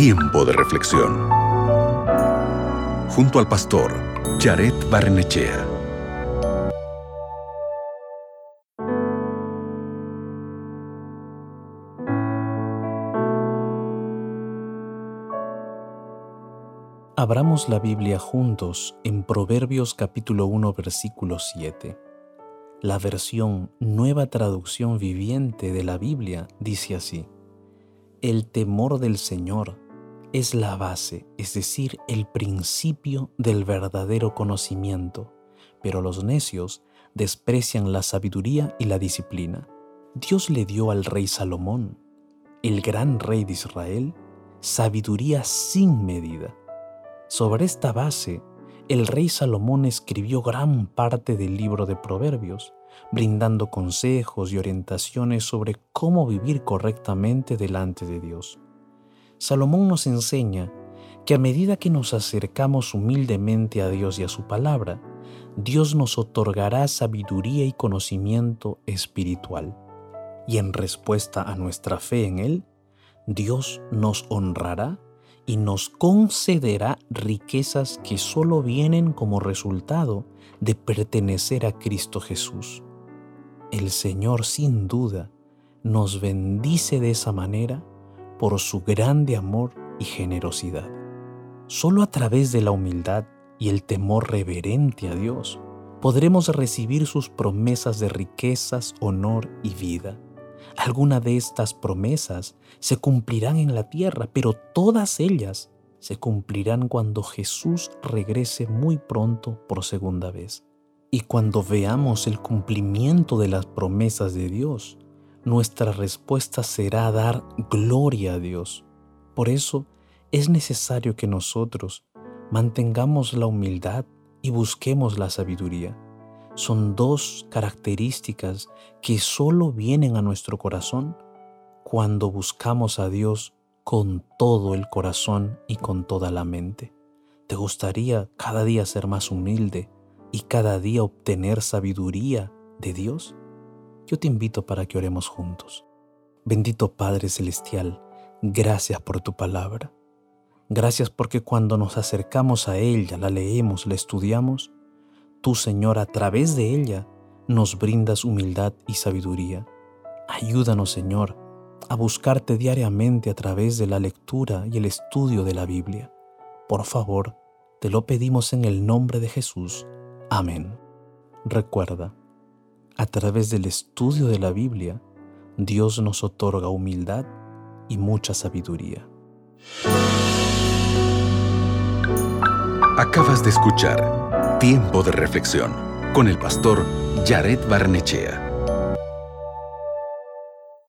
Tiempo de reflexión. Junto al pastor Jared Barnechea. Abramos la Biblia juntos en Proverbios capítulo 1 versículo 7. La versión Nueva Traducción Viviente de la Biblia dice así. El temor del Señor es la base, es decir, el principio del verdadero conocimiento, pero los necios desprecian la sabiduría y la disciplina. Dios le dio al rey Salomón, el gran rey de Israel, sabiduría sin medida sobre esta base, el rey Salomón escribió gran parte del libro de Proverbios, brindando consejos y orientaciones sobre cómo vivir correctamente delante de Dios. Salomón nos enseña que a medida que nos acercamos humildemente a Dios y a su palabra, Dios nos otorgará sabiduría y conocimiento espiritual. Y en respuesta a nuestra fe en Él, Dios nos honrará y nos concederá riquezas que solo vienen como resultado de pertenecer a Cristo Jesús. El Señor sin duda nos bendice de esa manera por su grande amor y generosidad. Solo a través de la humildad y el temor reverente a Dios podremos recibir sus promesas de riquezas, honor y vida. Algunas de estas promesas se cumplirán en la tierra, pero todas ellas se cumplirán cuando Jesús regrese muy pronto por segunda vez. Y cuando veamos el cumplimiento de las promesas de Dios, nuestra respuesta será dar gloria a Dios. Por eso es necesario que nosotros mantengamos la humildad y busquemos la sabiduría son dos características que solo vienen a nuestro corazón cuando buscamos a Dios con todo el corazón y con toda la mente. ¿Te gustaría cada día ser más humilde y cada día obtener sabiduría de Dios? Yo te invito para que oremos juntos. Bendito Padre Celestial, gracias por tu palabra. Gracias porque cuando nos acercamos a ella, la leemos, la estudiamos, Tú, Señor, a través de ella nos brindas humildad y sabiduría. Ayúdanos, Señor, a buscarte diariamente a través de la lectura y el estudio de la Biblia. Por favor, te lo pedimos en el nombre de Jesús. Amén. Recuerda, a través del estudio de la Biblia, Dios nos otorga humildad y mucha sabiduría. Acabas de escuchar Tiempo de reflexión con el pastor Jared Barnechea.